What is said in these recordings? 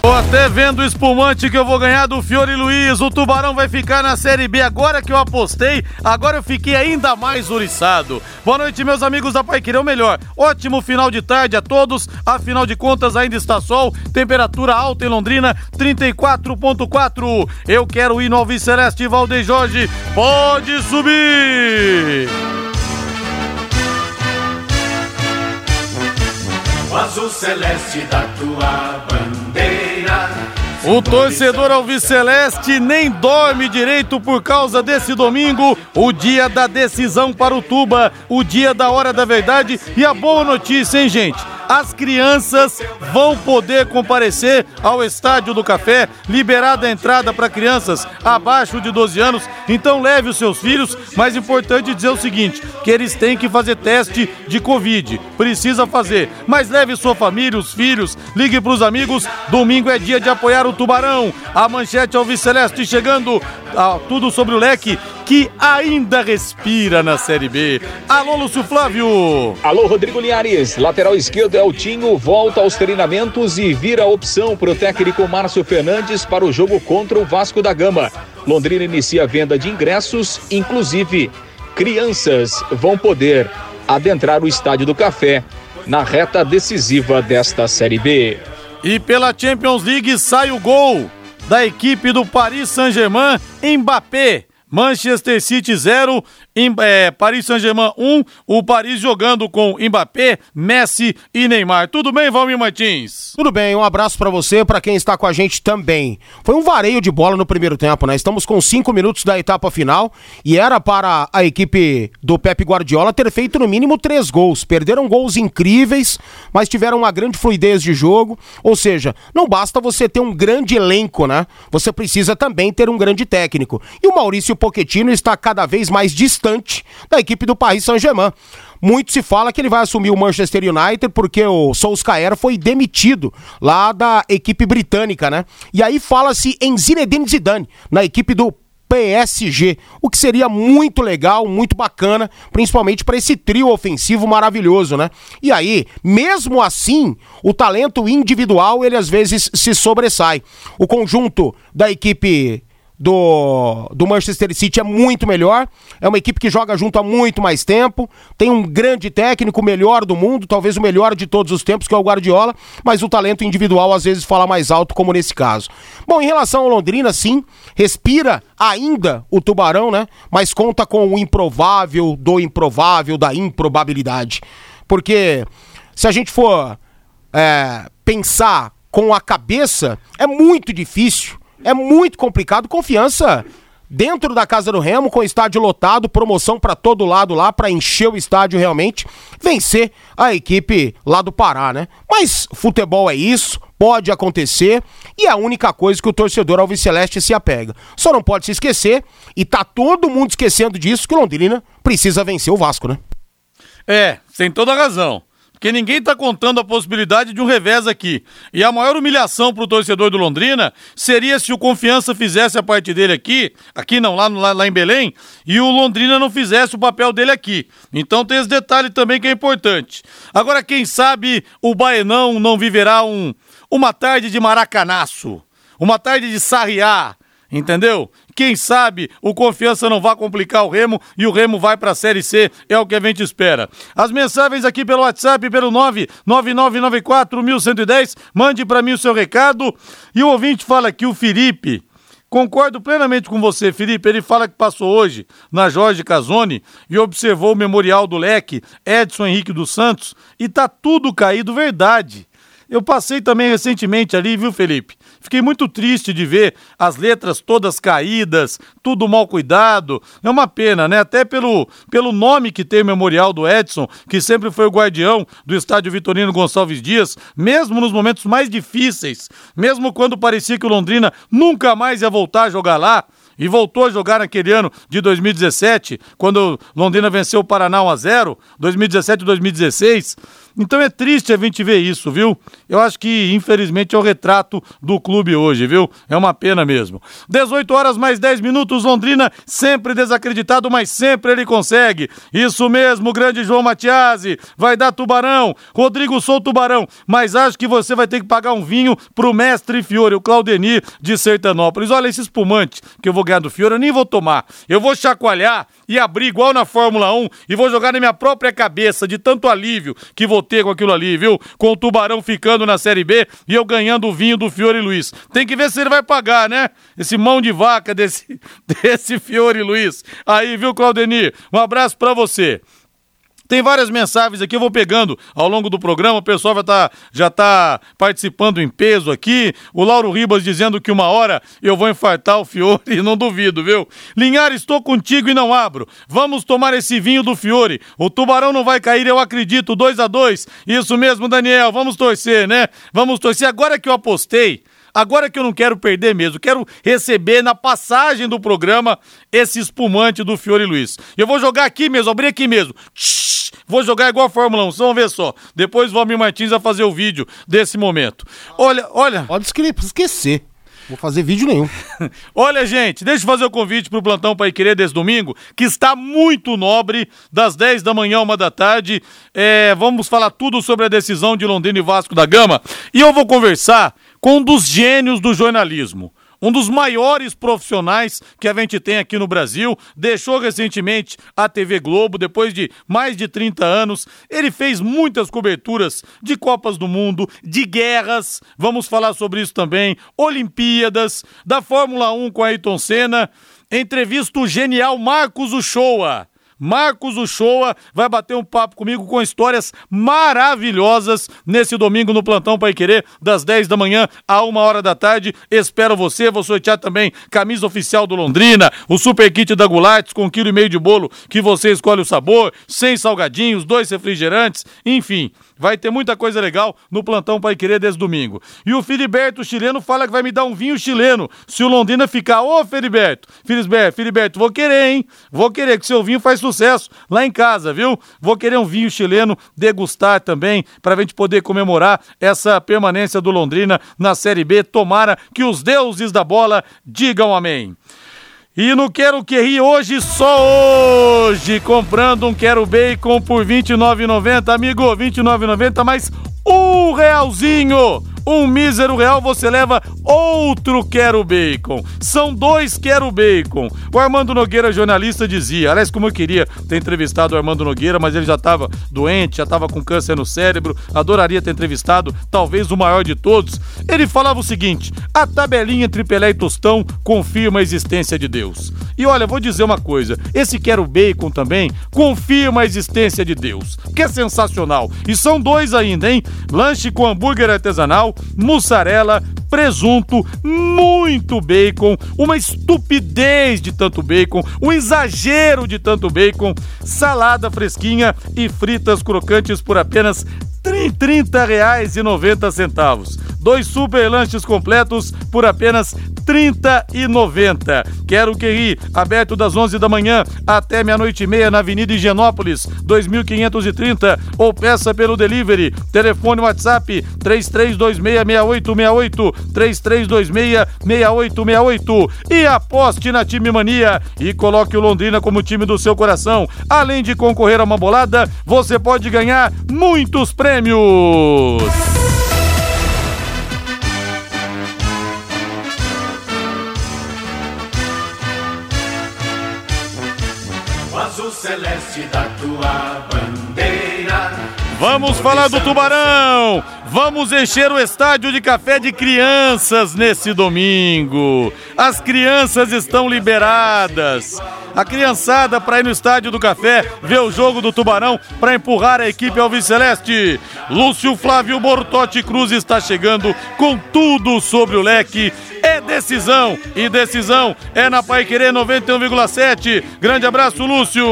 Tô até vendo o espumante que eu vou ganhar do Fiore Luiz. O Tubarão vai ficar na Série B. Agora que eu apostei, agora eu fiquei ainda mais oriçado. Boa noite, meus amigos da Pai Querer, o melhor. Ótimo final de tarde a todos. Afinal de contas, ainda está sol. Temperatura alta em Londrina, 34.4. Eu quero ir no Alves Celeste Valdeir Jorge. Pode subir! O azul celeste da tua bandeira. O torcedor Alviceleste nem dorme direito por causa desse domingo, o dia da decisão para o Tuba, o dia da hora da verdade e a boa notícia, hein, gente? As crianças vão poder comparecer ao Estádio do Café, liberada a entrada para crianças abaixo de 12 anos. Então leve os seus filhos, mas importante dizer o seguinte, que eles têm que fazer teste de Covid. Precisa fazer, mas leve sua família, os filhos, ligue para os amigos. Domingo é dia de apoiar o Tubarão. A manchete Alviceleste chegando, ah, tudo sobre o leque que ainda respira na Série B. Alô, Lúcio Flávio. Alô, Rodrigo Linhares. Lateral esquerdo Eltinho volta aos treinamentos e vira opção para o técnico Márcio Fernandes para o jogo contra o Vasco da Gama. Londrina inicia a venda de ingressos, inclusive crianças vão poder adentrar o Estádio do Café na reta decisiva desta Série B. E pela Champions League sai o gol da equipe do Paris Saint-Germain, Mbappé. Manchester City 0, é, Paris Saint-Germain 1, o Paris jogando com Mbappé, Messi e Neymar. Tudo bem, Valmir Martins? Tudo bem, um abraço para você, para quem está com a gente também. Foi um vareio de bola no primeiro tempo, né? Estamos com cinco minutos da etapa final e era para a equipe do Pepe Guardiola ter feito no mínimo três gols. Perderam gols incríveis, mas tiveram uma grande fluidez de jogo. Ou seja, não basta você ter um grande elenco, né? Você precisa também ter um grande técnico. E o Maurício Pochettino está cada vez mais distante da equipe do Paris Saint-Germain. Muito se fala que ele vai assumir o Manchester United porque o Solskjaer foi demitido lá da equipe britânica, né? E aí fala-se em Zinedine Zidane, na equipe do PSG, o que seria muito legal, muito bacana, principalmente para esse trio ofensivo maravilhoso, né? E aí, mesmo assim, o talento individual ele às vezes se sobressai. O conjunto da equipe do, do Manchester City é muito melhor. É uma equipe que joga junto há muito mais tempo. Tem um grande técnico, o melhor do mundo, talvez o melhor de todos os tempos, que é o Guardiola. Mas o talento individual às vezes fala mais alto, como nesse caso. Bom, em relação ao Londrina, sim, respira ainda o Tubarão, né? Mas conta com o improvável do improvável, da improbabilidade. Porque se a gente for é, pensar com a cabeça, é muito difícil é muito complicado. Confiança dentro da Casa do Remo, com o estádio lotado, promoção para todo lado lá, para encher o estádio realmente, vencer a equipe lá do Pará, né? Mas futebol é isso, pode acontecer, e é a única coisa que o torcedor Alviceleste se apega. Só não pode se esquecer, e tá todo mundo esquecendo disso, que o Londrina precisa vencer o Vasco, né? É, tem toda a razão. Porque ninguém está contando a possibilidade de um revés aqui. E a maior humilhação para o torcedor do Londrina seria se o Confiança fizesse a parte dele aqui, aqui não, lá, lá, lá em Belém, e o Londrina não fizesse o papel dele aqui. Então tem esse detalhe também que é importante. Agora, quem sabe o Baenão não viverá um, uma tarde de maracanaço, uma tarde de sarriá, entendeu? Quem sabe o Confiança não vai complicar o Remo e o Remo vai para a Série C, é o que a gente espera. As mensagens aqui pelo WhatsApp, pelo 999941110, mande para mim o seu recado. E o ouvinte fala aqui, o Felipe, Concordo plenamente com você, Felipe. Ele fala que passou hoje na Jorge Casoni e observou o memorial do Leque, Edson Henrique dos Santos, e tá tudo caído, verdade. Eu passei também recentemente ali, viu, Felipe? Fiquei muito triste de ver as letras todas caídas, tudo mal cuidado. É uma pena, né? Até pelo, pelo nome que tem o memorial do Edson, que sempre foi o guardião do estádio Vitorino Gonçalves Dias, mesmo nos momentos mais difíceis, mesmo quando parecia que o Londrina nunca mais ia voltar a jogar lá e voltou a jogar naquele ano de 2017, quando Londrina venceu o Paraná 1 a 0, 2017 e 2016. Então é triste a gente ver isso, viu? Eu acho que, infelizmente, é o retrato do clube hoje, viu? É uma pena mesmo. 18 horas mais 10 minutos, Londrina, sempre desacreditado, mas sempre ele consegue. Isso mesmo, grande João Matiasi, vai dar tubarão. Rodrigo Sou Tubarão, mas acho que você vai ter que pagar um vinho pro mestre Fiore, o Claudenir de Sertanópolis. Olha esse espumante que eu vou ganhar do Fiore, eu nem vou tomar. Eu vou chacoalhar e abrir igual na Fórmula 1 e vou jogar na minha própria cabeça de tanto alívio que vou com aquilo ali, viu? Com o Tubarão ficando na Série B e eu ganhando o vinho do Fiore Luiz. Tem que ver se ele vai pagar, né? Esse mão de vaca desse, desse Fiore Luiz. Aí, viu, Claudenir? Um abraço para você. Tem várias mensagens aqui, eu vou pegando ao longo do programa. O pessoal vai tá, já está participando em peso aqui. O Lauro Ribas dizendo que uma hora eu vou infartar o Fiore, não duvido, viu? Linhares, estou contigo e não abro. Vamos tomar esse vinho do Fiore. O tubarão não vai cair, eu acredito. 2 a 2 Isso mesmo, Daniel. Vamos torcer, né? Vamos torcer. Agora que eu apostei. Agora que eu não quero perder mesmo, quero receber na passagem do programa esse espumante do Fiore Luiz. Eu vou jogar aqui mesmo, abrir aqui mesmo. Vou jogar igual a Fórmula 1, vamos ver só. Depois o Valmir Martins vai fazer o vídeo desse momento. Olha, olha. Pode esquecer. Vou fazer vídeo nenhum. Olha, gente, deixa eu fazer o convite pro plantão Pai Querer desse domingo, que está muito nobre, das 10 da manhã, uma da tarde. É, vamos falar tudo sobre a decisão de Londrina e Vasco da Gama. E eu vou conversar com um dos gênios do jornalismo um dos maiores profissionais que a gente tem aqui no Brasil, deixou recentemente a TV Globo depois de mais de 30 anos. Ele fez muitas coberturas de Copas do Mundo, de guerras, vamos falar sobre isso também, Olimpíadas, da Fórmula 1 com Ayrton Senna. Entrevista o genial Marcos Uchoa Marcos Uchoa vai bater um papo comigo com histórias maravilhosas nesse domingo no Plantão Pai Querer, das 10 da manhã a 1 hora da tarde. Espero você, vou sortear também camisa oficial do Londrina, o super kit da Gulates com um quilo e meio de bolo que você escolhe o sabor, sem salgadinhos, dois refrigerantes, enfim. Vai ter muita coisa legal no plantão Pai Querer desse domingo. E o Filiberto chileno fala que vai me dar um vinho chileno se o Londrina ficar. Ô, Filiberto, Filiberto, Filiberto, vou querer, hein? Vou querer, que seu vinho faz sucesso lá em casa, viu? Vou querer um vinho chileno degustar também, pra gente poder comemorar essa permanência do Londrina na Série B. Tomara que os deuses da bola digam amém. E no Quero Que Ri hoje, só hoje, comprando um Quero Bacon por R$ 29,90, amigo, R$ 29,90 mais um realzinho um mísero real você leva outro Quero Bacon. São dois Quero Bacon. O Armando Nogueira, jornalista, dizia, aliás, como eu queria ter entrevistado o Armando Nogueira, mas ele já estava doente, já estava com câncer no cérebro, adoraria ter entrevistado talvez o maior de todos. Ele falava o seguinte, a tabelinha entre Pelé e Tostão confirma a existência de Deus. E olha, vou dizer uma coisa, esse Quero Bacon também confirma a existência de Deus, que é sensacional. E são dois ainda, hein? Lanche com hambúrguer artesanal, mussarela, presunto, muito bacon, uma estupidez de tanto bacon, um exagero de tanto bacon, salada fresquinha e fritas crocantes por apenas R$ 30,90. Dois super lanches completos por apenas R$ 30,90. Quero que ri, aberto das 11 da manhã até meia-noite e meia na Avenida Higienópolis, 2530 ou peça pelo delivery. Telefone WhatsApp 33266868 33266868 e aposte na Time Mania e coloque o Londrina como time do seu coração. Além de concorrer a uma bolada, você pode ganhar muitos prêmios celeste da tua bandeira. Vamos falar do Tubarão! Vamos encher o estádio de café de crianças nesse domingo. As crianças estão liberadas. A criançada para ir no estádio do café ver o jogo do Tubarão para empurrar a equipe Alves Celeste. Lúcio Flávio Bortotti Cruz está chegando com tudo sobre o leque. Decisão e decisão é na Pai Querer 91,7. Grande abraço, Lúcio.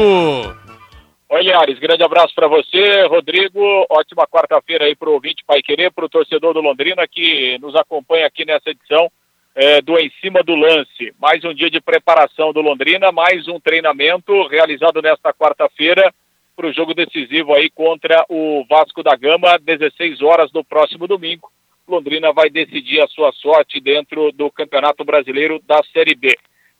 Oi, Liares, grande abraço para você, Rodrigo. Ótima quarta-feira aí para o ouvinte Pai Querer, para o torcedor do Londrina que nos acompanha aqui nessa edição é, do Em Cima do Lance. Mais um dia de preparação do Londrina, mais um treinamento realizado nesta quarta-feira para o jogo decisivo aí contra o Vasco da Gama, 16 horas no próximo domingo. Londrina vai decidir a sua sorte dentro do Campeonato Brasileiro da Série B.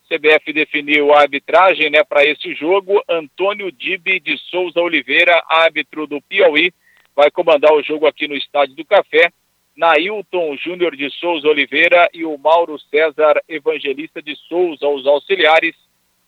CBF definiu a arbitragem né, para esse jogo. Antônio Dibe de Souza Oliveira, árbitro do Piauí, vai comandar o jogo aqui no Estádio do Café. Nailton Júnior de Souza Oliveira e o Mauro César Evangelista de Souza, os auxiliares.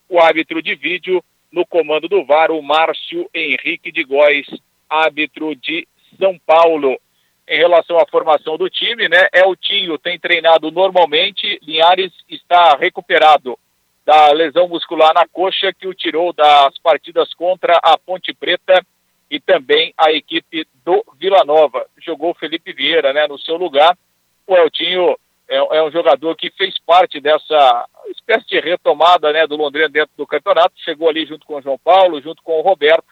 O árbitro de vídeo no comando do VAR, o Márcio Henrique de Góes, árbitro de São Paulo. Em relação à formação do time, né? Eltinho tem treinado normalmente, Linhares está recuperado da lesão muscular na coxa que o tirou das partidas contra a Ponte Preta e também a equipe do Vila Nova. Jogou Felipe Vieira, né, no seu lugar. O Eltinho é, é, um jogador que fez parte dessa espécie de retomada né, do Londrina dentro do campeonato, chegou ali junto com o João Paulo, junto com o Roberto,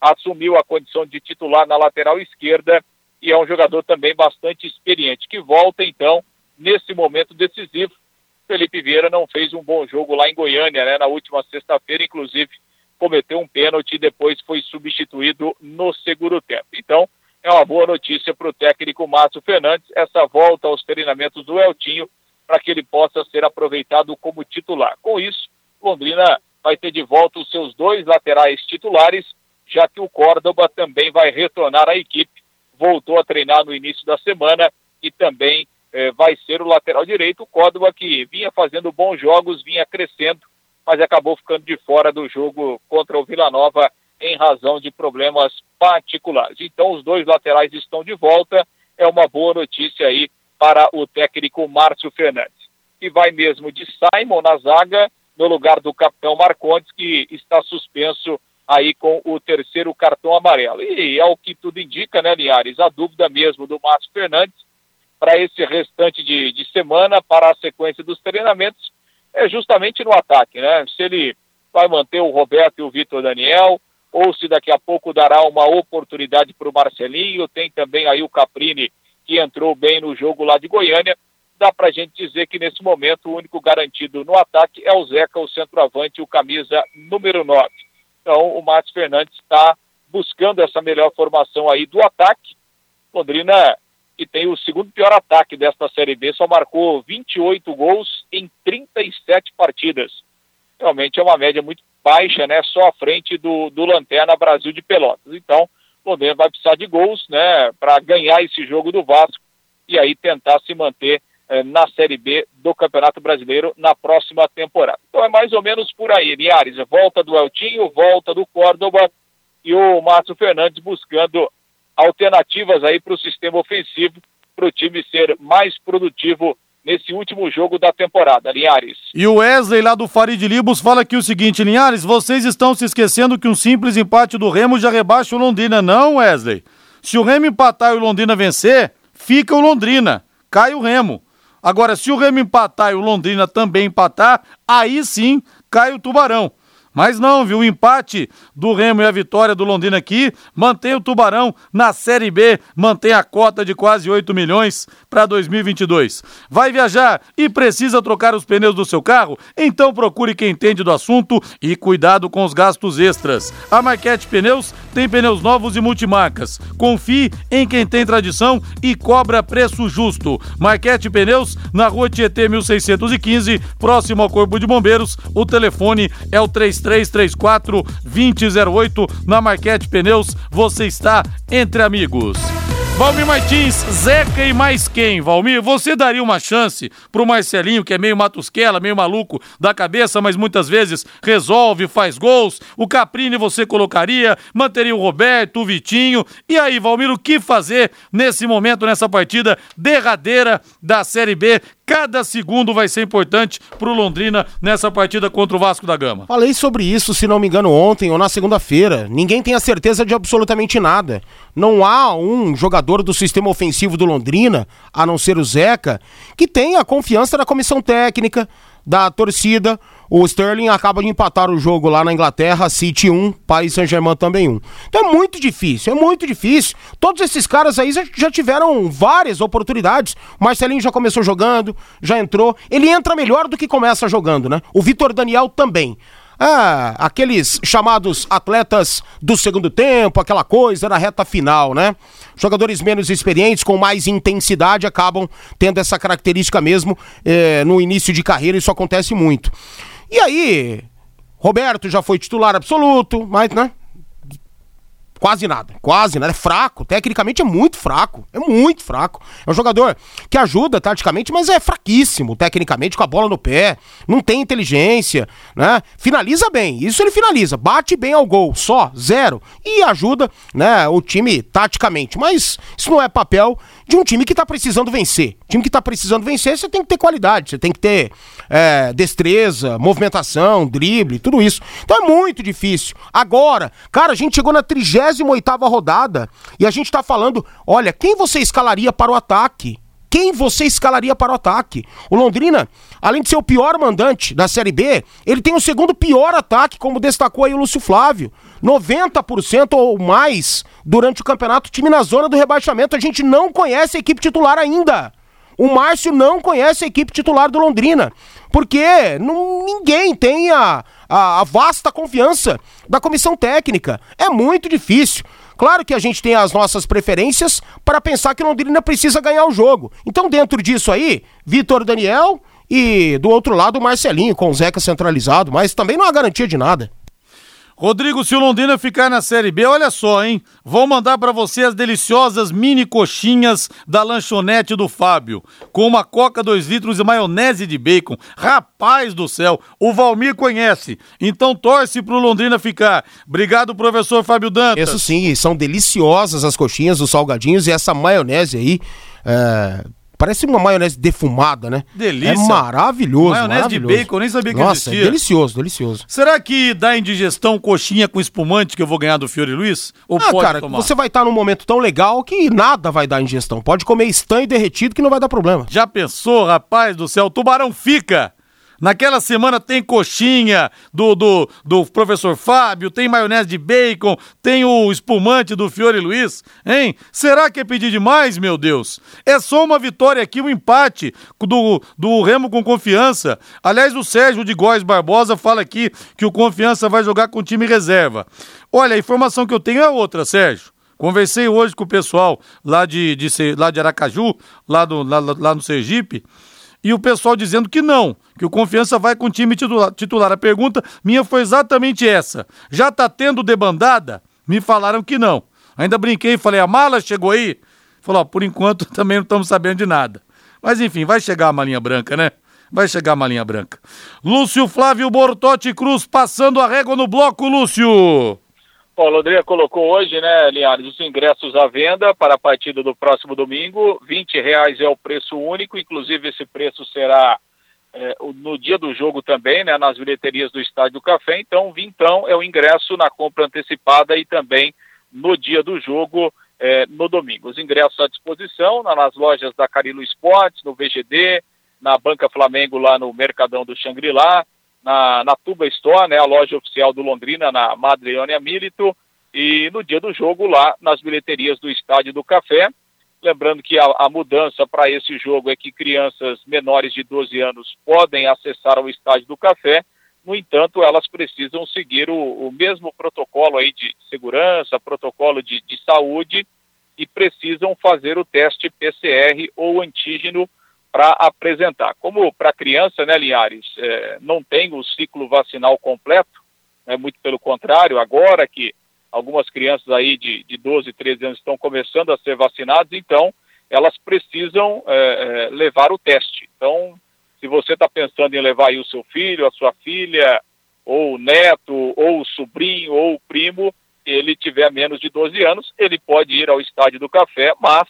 assumiu a condição de titular na lateral esquerda e é um jogador também bastante experiente, que volta então nesse momento decisivo. Felipe Vieira não fez um bom jogo lá em Goiânia, né, na última sexta-feira, inclusive cometeu um pênalti e depois foi substituído no segundo tempo. Então, é uma boa notícia para o técnico Márcio Fernandes, essa volta aos treinamentos do Eltinho, para que ele possa ser aproveitado como titular. Com isso, Londrina vai ter de volta os seus dois laterais titulares, já que o Córdoba também vai retornar à equipe, voltou a treinar no início da semana e também eh, vai ser o lateral direito, o Córdoba que vinha fazendo bons jogos, vinha crescendo, mas acabou ficando de fora do jogo contra o Vila Nova em razão de problemas particulares. Então, os dois laterais estão de volta, é uma boa notícia aí para o técnico Márcio Fernandes. E vai mesmo de Simon na zaga, no lugar do capitão Marcondes, que está suspenso aí com o terceiro cartão amarelo. E ao que tudo indica, né, Linhares, a dúvida mesmo do Márcio Fernandes para esse restante de, de semana, para a sequência dos treinamentos, é justamente no ataque, né? Se ele vai manter o Roberto e o Vitor Daniel, ou se daqui a pouco dará uma oportunidade para o Marcelinho, tem também aí o Caprini, que entrou bem no jogo lá de Goiânia, dá para a gente dizer que nesse momento o único garantido no ataque é o Zeca, o centroavante, o camisa número 9. Então o Matos Fernandes está buscando essa melhor formação aí do ataque. Londrina, que tem o segundo pior ataque desta Série B, só marcou 28 gols em 37 partidas. Realmente é uma média muito baixa, né? Só à frente do, do Lanterna Brasil de Pelotas. Então, Londrina vai precisar de gols, né? Para ganhar esse jogo do Vasco e aí tentar se manter eh, na Série B do Campeonato Brasileiro na próxima temporada. Então é mais ou menos por aí, Liares. Volta do Eltinho, volta do Córdoba e o Márcio Fernandes buscando alternativas aí para o sistema ofensivo, para o time ser mais produtivo nesse último jogo da temporada, Linhares. E o Wesley lá do Farid Libos fala aqui o seguinte, Linhares, vocês estão se esquecendo que um simples empate do Remo já rebaixa o Londrina, não, Wesley? Se o Remo empatar e o Londrina vencer, fica o Londrina, cai o Remo. Agora, se o Remo empatar e o Londrina também empatar, aí sim cai o Tubarão. Mas não, viu? O empate do Remo e a vitória do Londrina aqui mantém o Tubarão na Série B, mantém a cota de quase 8 milhões para 2022. Vai viajar e precisa trocar os pneus do seu carro? Então procure quem entende do assunto e cuidado com os gastos extras. A Marquete Pneus tem pneus novos e multimarcas. Confie em quem tem tradição e cobra preço justo. Marquete Pneus na rua Tietê 1615, próximo ao Corpo de Bombeiros. O telefone é o 3 3334 2008 na Marquete Pneus. Você está entre amigos. Valmir Martins, Zeca e mais quem? Valmir, você daria uma chance pro Marcelinho, que é meio matusquela, meio maluco da cabeça, mas muitas vezes resolve, faz gols. O Caprini você colocaria, manteria o Roberto, o Vitinho. E aí, Valmir, o que fazer nesse momento, nessa partida derradeira da Série B? Cada segundo vai ser importante pro Londrina nessa partida contra o Vasco da Gama. Falei sobre isso, se não me engano, ontem ou na segunda-feira. Ninguém tem a certeza de absolutamente nada. Não há um jogador do sistema ofensivo do Londrina, a não ser o Zeca, que tenha confiança da comissão técnica, da torcida. O Sterling acaba de empatar o jogo lá na Inglaterra, City 1, Paris Saint-Germain também 1. Então é muito difícil, é muito difícil. Todos esses caras aí já tiveram várias oportunidades. O Marcelinho já começou jogando, já entrou. Ele entra melhor do que começa jogando, né? O Vitor Daniel também. ah, aqueles chamados atletas do segundo tempo, aquela coisa na reta final, né? Jogadores menos experientes, com mais intensidade, acabam tendo essa característica mesmo eh, no início de carreira, isso acontece muito. E aí, Roberto já foi titular absoluto, mas, né? Quase nada, quase nada. É fraco, tecnicamente é muito fraco. É muito fraco. É um jogador que ajuda taticamente, mas é fraquíssimo tecnicamente, com a bola no pé. Não tem inteligência, né? Finaliza bem, isso ele finaliza. Bate bem ao gol, só, zero. E ajuda, né, o time taticamente. Mas isso não é papel de um time que tá precisando vencer. Time que tá precisando vencer, você tem que ter qualidade, você tem que ter é, destreza, movimentação, drible, tudo isso. Então é muito difícil. Agora, cara, a gente chegou na 38 rodada e a gente tá falando: olha, quem você escalaria para o ataque? Quem você escalaria para o ataque? O Londrina, além de ser o pior mandante da Série B, ele tem o segundo pior ataque, como destacou aí o Lúcio Flávio. 90% ou mais durante o campeonato, time na zona do rebaixamento. A gente não conhece a equipe titular ainda. O Márcio não conhece a equipe titular do Londrina, porque não, ninguém tem a, a, a vasta confiança da comissão técnica. É muito difícil. Claro que a gente tem as nossas preferências para pensar que Londrina precisa ganhar o jogo. Então, dentro disso aí, Vitor Daniel e do outro lado o Marcelinho com o Zeca centralizado, mas também não há garantia de nada. Rodrigo, se o Londrina ficar na Série B, olha só, hein? Vou mandar para você as deliciosas mini coxinhas da lanchonete do Fábio, com uma coca 2 litros e maionese de bacon. Rapaz do céu, o Valmir conhece, então torce pro Londrina ficar. Obrigado, professor Fábio Dantas. Isso sim, são deliciosas as coxinhas, os salgadinhos e essa maionese aí. É Parece uma maionese defumada, né? Delícia. É maravilhoso. Maionese maravilhoso. de bacon, nem sabia que Nossa, existia. É delicioso, delicioso. Será que dá indigestão coxinha com espumante que eu vou ganhar do Fiore Luiz? Ou ah, pode cara, tomar? você vai estar num momento tão legal que nada vai dar ingestão. Pode comer estanho derretido que não vai dar problema. Já pensou, rapaz do céu? O tubarão fica. Naquela semana tem coxinha do, do, do professor Fábio, tem maionese de bacon, tem o espumante do Fiore Luiz, hein? Será que é pedir demais, meu Deus? É só uma vitória aqui, um empate do, do Remo com confiança. Aliás, o Sérgio de Góes Barbosa fala aqui que o Confiança vai jogar com time reserva. Olha, a informação que eu tenho é outra, Sérgio. Conversei hoje com o pessoal lá de, de, lá de Aracaju, lá, do, lá, lá no Sergipe, e o pessoal dizendo que não, que o Confiança vai com o time titular. titular. A pergunta minha foi exatamente essa. Já tá tendo debandada? Me falaram que não. Ainda brinquei e falei, a mala chegou aí? Falou, por enquanto também não estamos sabendo de nada. Mas enfim, vai chegar a malinha branca, né? Vai chegar a malinha branca. Lúcio Flávio Bortotti Cruz passando a régua no bloco, Lúcio. Bom, o Londrina colocou hoje, né, Linhares, os ingressos à venda para a partida do próximo domingo. 20 reais é o preço único, inclusive esse preço será é, no dia do jogo também, né, nas bilheterias do Estádio do Café. Então, vintão é o ingresso na compra antecipada e também no dia do jogo, é, no domingo. Os ingressos à disposição nas lojas da Carilo Esportes, no VGD, na Banca Flamengo lá no Mercadão do Xangri-Lá, na, na Tuba Store, né, a loja oficial do Londrina, na Madreônia Milito, e no dia do jogo lá nas bilheterias do Estádio do Café. Lembrando que a, a mudança para esse jogo é que crianças menores de 12 anos podem acessar o Estádio do Café, no entanto, elas precisam seguir o, o mesmo protocolo aí de segurança, protocolo de, de saúde, e precisam fazer o teste PCR ou antígeno para apresentar. Como para criança, né, Linhares, é, não tem o ciclo vacinal completo, é muito pelo contrário, agora que algumas crianças aí de, de 12, 13 anos estão começando a ser vacinadas, então elas precisam é, é, levar o teste. Então, se você está pensando em levar aí o seu filho, a sua filha, ou o neto, ou o sobrinho, ou o primo, ele tiver menos de 12 anos, ele pode ir ao estádio do café, mas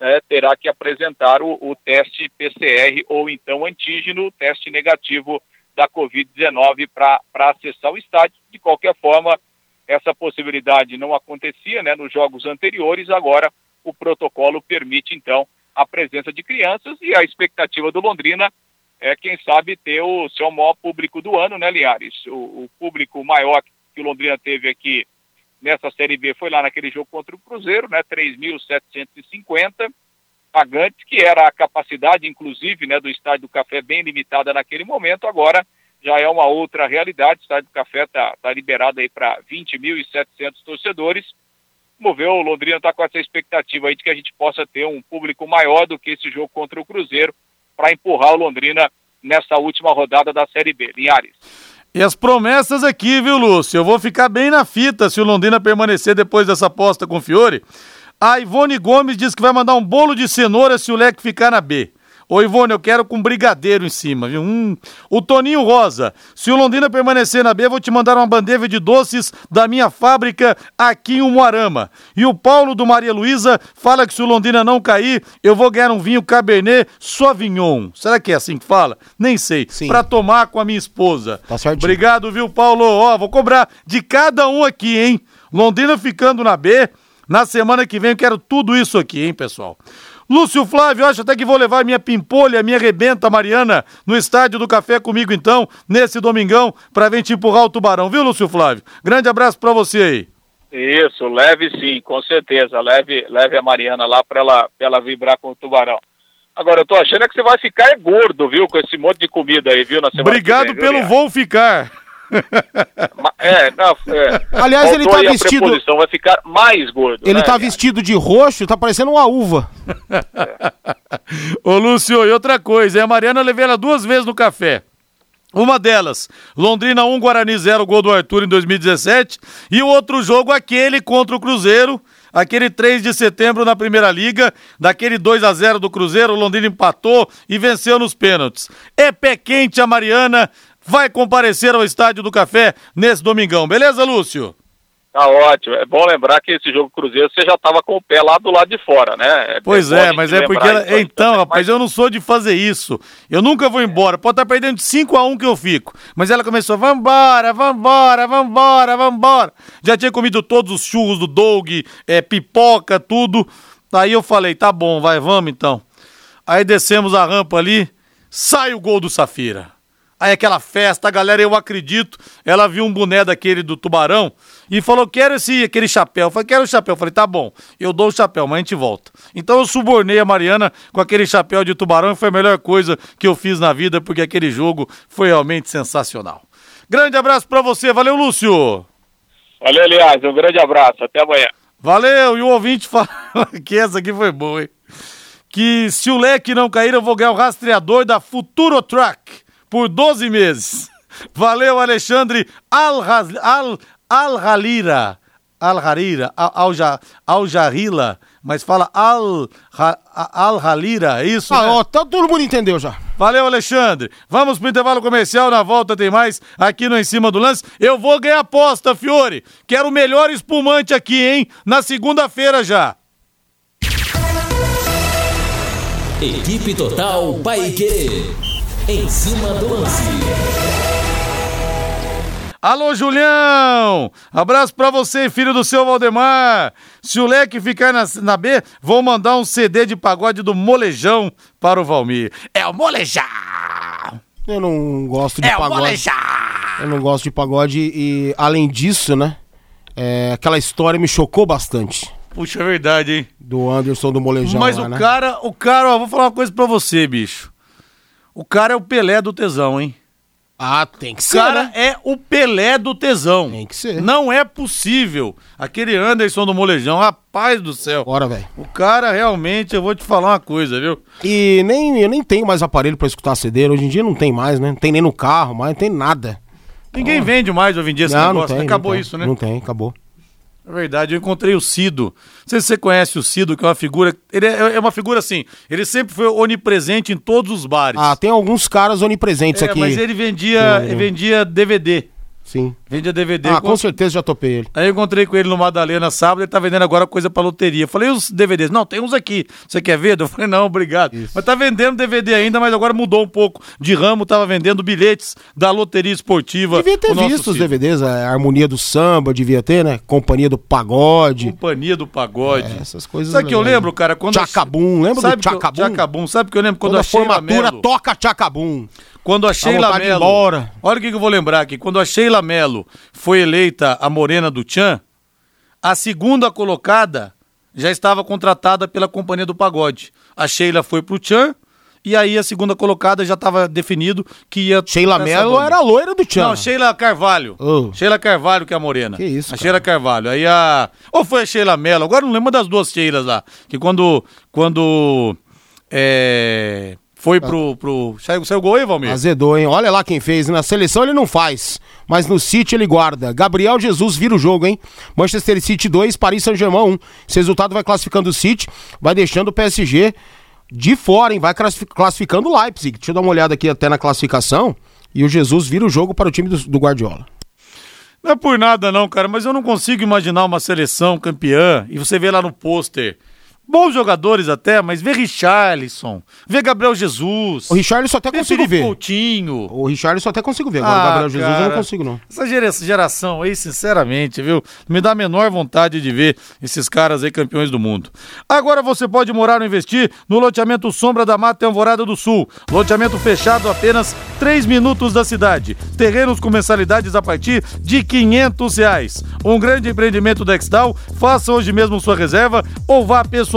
né, terá que apresentar o, o, teste PCR ou então antígeno, teste negativo da Covid-19 para acessar o estádio. De qualquer forma, essa possibilidade não acontecia né, nos jogos anteriores, agora o protocolo permite então a presença de crianças e a expectativa do Londrina é, quem sabe, ter o seu maior público do ano, né, Liares? O, o público maior que o Londrina teve aqui nessa Série B foi lá naquele jogo contra o Cruzeiro, né, 3.750 pagantes, que era a capacidade, inclusive, né, do Estádio do Café bem limitada naquele momento, agora já é uma outra realidade. O Estádio do Café está tá liberado aí para 20.700 torcedores. Vamos ver, o Londrina está com essa expectativa aí de que a gente possa ter um público maior do que esse jogo contra o Cruzeiro para empurrar o Londrina nessa última rodada da Série B. Linhares. E as promessas aqui, viu, Lúcio? Eu vou ficar bem na fita se o Londrina permanecer depois dessa aposta com o Fiore. A Ivone Gomes diz que vai mandar um bolo de cenoura se o Leque ficar na B. Ô Ivone, eu quero com brigadeiro em cima, viu? Hum. O Toninho Rosa, se o Londrina permanecer na B, vou te mandar uma bandeja de doces da minha fábrica aqui em Umuarama. E o Paulo do Maria Luísa fala que se o Londrina não cair, eu vou ganhar um vinho Cabernet Sauvignon. Será que é assim que fala? Nem sei. Sim. Pra tomar com a minha esposa. Tá certinho. Obrigado, viu, Paulo? Ó, vou cobrar de cada um aqui, hein? Londrina ficando na B. Na semana que vem eu quero tudo isso aqui, hein, pessoal? Lúcio Flávio, acho até que vou levar minha pimpolha, minha rebenta Mariana no estádio do Café comigo então, nesse domingão, pra vir te empurrar o tubarão, viu, Lúcio Flávio? Grande abraço pra você aí. Isso, leve sim, com certeza. Leve, leve a Mariana lá para ela, pra ela vibrar com o tubarão. Agora, eu tô achando é que você vai ficar gordo, viu, com esse monte de comida aí, viu, na semana Obrigado que vem, viu, pelo Linhares? voo ficar. É, não, é. Aliás, ele Faltou tá aí a vestido- vai ficar mais gordo. Ele né, tá vestido de roxo, tá parecendo uma uva. Ô, Lúcio, e outra coisa, a Mariana levei ela duas vezes no café. Uma delas, Londrina 1, Guarani 0, gol do Arthur em 2017. E o outro jogo, aquele contra o Cruzeiro, aquele 3 de setembro na Primeira Liga, daquele 2 a 0 do Cruzeiro, o Londrina empatou e venceu nos pênaltis. É pé quente a Mariana, vai comparecer ao Estádio do Café nesse domingão, beleza, Lúcio? Tá ótimo. É bom lembrar que esse jogo Cruzeiro você já tava com o pé lá do lado de fora, né? Pois bom a é, mas é porque. ela- Então, também. rapaz, Mas- eu não sou de fazer isso. Eu nunca vou embora. Pode estar perdendo de 5 a 1 que eu fico. Mas ela começou, vambora, vambora, vambora, vambora. Já tinha comido todos os churros do Doug, é, pipoca, tudo. Aí eu falei, tá bom, vai, vamos então. Aí descemos a rampa ali, sai o gol do Safira. Aí aquela festa, a galera, eu acredito, ela viu um boné daquele do tubarão e falou, quero esse, aquele chapéu. Eu falei, quero o chapéu. Eu falei, tá bom, eu dou o chapéu, mas a gente volta. Então eu subornei a Mariana com aquele chapéu de tubarão e foi a melhor coisa que eu fiz na vida, porque aquele jogo foi realmente sensacional. Grande abraço pra você, valeu, Lúcio! Valeu, aliás, um grande abraço. Até amanhã. Valeu! E o ouvinte fala que essa aqui foi boa, hein? Que se o leque não cair, eu vou ganhar o rastreador da Futuro Truck por 12 meses. Valeu, Alexandre Al-Halira. Al, Al Al-Harira, Al- Al-Jarila, mas fala Al- Ha- Al-Halira, é isso? Ah, né? ó, tá- todo mundo entendeu já. Valeu, Alexandre. Vamos pro intervalo comercial. Na volta tem mais aqui no Em Cima do Lance. Eu vou ganhar aposta, Fiore. Quero o melhor espumante aqui, hein? Na segunda-feira já. Equipe Total Paique. Em cima do lance. Alô, Julião! Abraço pra você, filho do seu Valdemar. Se o leque ficar na, na B, vou mandar um CD de pagode do Molejão para o Valmir. É o Molejão! Eu não gosto de É o pagode. Molejão! Eu não gosto de pagode e, além disso, né? é, aquela história me chocou bastante. Puxa, é verdade, hein? Do Anderson do Molejão. Mas lá, o né? cara, o cara, ó, vou falar uma coisa pra você, bicho. O cara é o Pelé do tesão, hein? Ah, tem que O ser. cara né? é o Pelé do tesão. Tem que ser. Não é possível. Aquele Anderson do Molejão, rapaz do céu. Bora, velho. O cara realmente, eu vou te falar uma coisa, viu? E nem, eu nem tenho mais aparelho pra escutar CD. Hoje em dia não tem mais, né? Não tem nem no carro, mais não tem nada. Ninguém vende mais hoje em dia esse não, não negócio. tem. Acabou não tem. isso, né? Não tem, acabou. É verdade, eu encontrei o Cido. Não sei se você conhece o Cido, que é uma figura. Ele é, é uma figura assim. Ele sempre foi onipresente em todos os bares. Ah, tem alguns caras onipresentes é, aqui. mas ele vendia, ele vendia DVD. Sim. Vendia DVD. Ah, Eu com certeza já topei ele. Aí eu encontrei com ele no Madalena sábado, ele tá vendendo agora coisa pra loteria. Falei, os DVDs? Não, tem uns aqui. Você quer ver? Eu falei, não, obrigado. Mas tá vendendo DVD ainda, mas agora mudou um pouco de ramo, tava vendendo bilhetes da loteria esportiva. Devia ter visto os. DVDs, a Harmonia do Samba, devia ter, né? Companhia do Pagode. Companhia do Pagode. É, essas coisas Sabe o que eu lembro, cara? Quando a- Tchacabum, lembra Sabe do que eu- Tchacabum? Tchacabum. Sabe que eu lembro? Quando Quando a a formatura Mello... toca Tchacabum. Quando a Sheila embora. Olha o que, que eu vou lembrar aqui. Quando a Sheila Foi eleita a morena do Tchan, a segunda colocada já estava contratada pela Companhia do Pagode. A Sheila foi pro Tchan e aí a segunda colocada já estava definido que ia. Sheila Mello era a loira do Tchan. Não, Sheila Carvalho. Oh. Sheila Carvalho, que é a morena. Que isso, A cara. Sheila Carvalho. Aí a. Ou foi a Sheila Mello? Agora não lembro das duas Sheilas lá. Que quando. Quando. É. Foi pro. pro... Saiu, saiu gol aí, Valmir? Azedou, hein? Olha lá quem fez. Na seleção ele não faz, mas no City ele guarda. Gabriel Jesus vira o jogo, hein? Manchester City 2, Paris Saint-Germain 1. Esse resultado vai classificando o City, vai deixando o PSG de fora, hein? Vai classifi- classificando o Leipzig. Deixa eu dar uma olhada aqui até na classificação. E o Jesus vira o jogo para o time do, do Guardiola. Não é por nada, não, cara, mas eu não consigo imaginar uma seleção campeã e você vê lá no pôster. Bons jogadores até, mas vê Richarlison, vê Gabriel Jesus. O Richarlison até consigo ver. Coutinho. O Richarlison até consigo ver. Agora o Ah, Gabriel Jesus eu não consigo, não. Essa gera- geração aí, sinceramente, viu? Me dá a menor vontade de ver esses caras aí campeões do mundo. Agora você pode morar ou investir no loteamento Sombra da Mata em Alvorada do Sul. Loteamento fechado a apenas 3 minutos da cidade. Terrenos com mensalidades a partir de 500 reais. Um grande empreendimento da Exdal. Faça hoje mesmo sua reserva ou vá pessoalmente